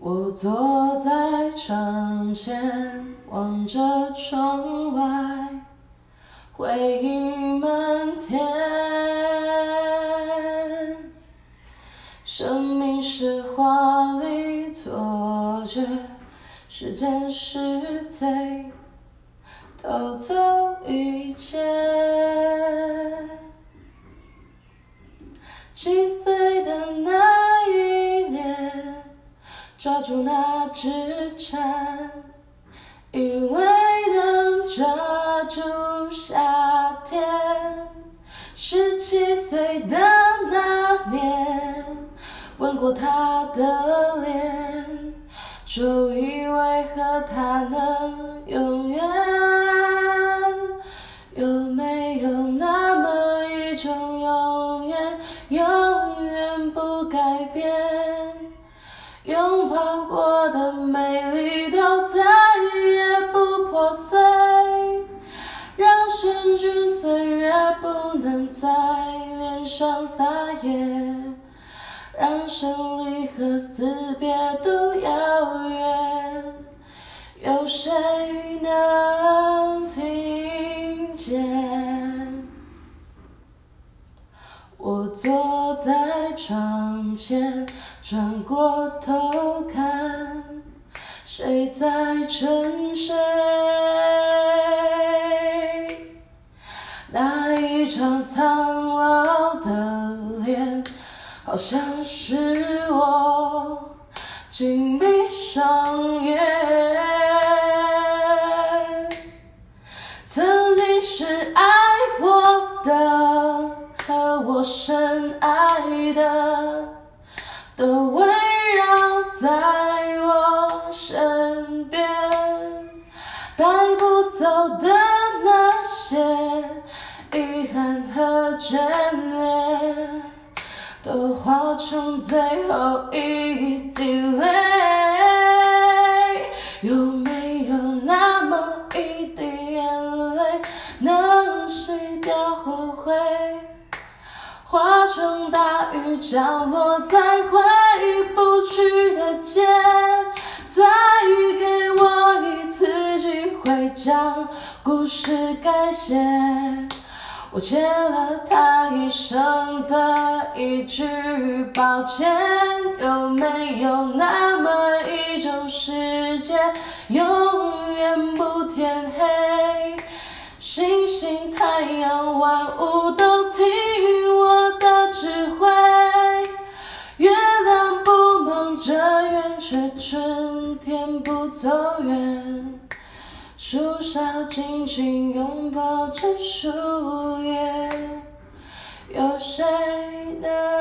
我坐在窗前，望着窗外，回忆满天。生命是华丽错觉，时间是贼，偷走一切。抓住那只蝉，以为能抓住夏天。十七岁的那年，吻过她的脸，就以为和她能永远。有没有那么一种永远，永远不改变？永能在脸上撒野，让生离和死别都遥远，有谁能听见？我坐在窗前，转过头看，谁在沉睡？那一张苍老的脸，好像是我紧闭双眼。曾经是爱我的和我深爱的，都围绕在我身边，带不走的那些遗憾和眷恋，都化成最后一滴泪。有没有那么一滴眼泪，能洗掉后悔？化成大雨降落在回不去的街，再给我一次机会将故事改写。我欠了他一生的一句抱歉，有没有那么一种世界，永远不天黑？星星、太阳、万物都听我的指挥，月亮不忙着圆，却春天不走远。树梢紧紧拥抱着树叶，有谁能？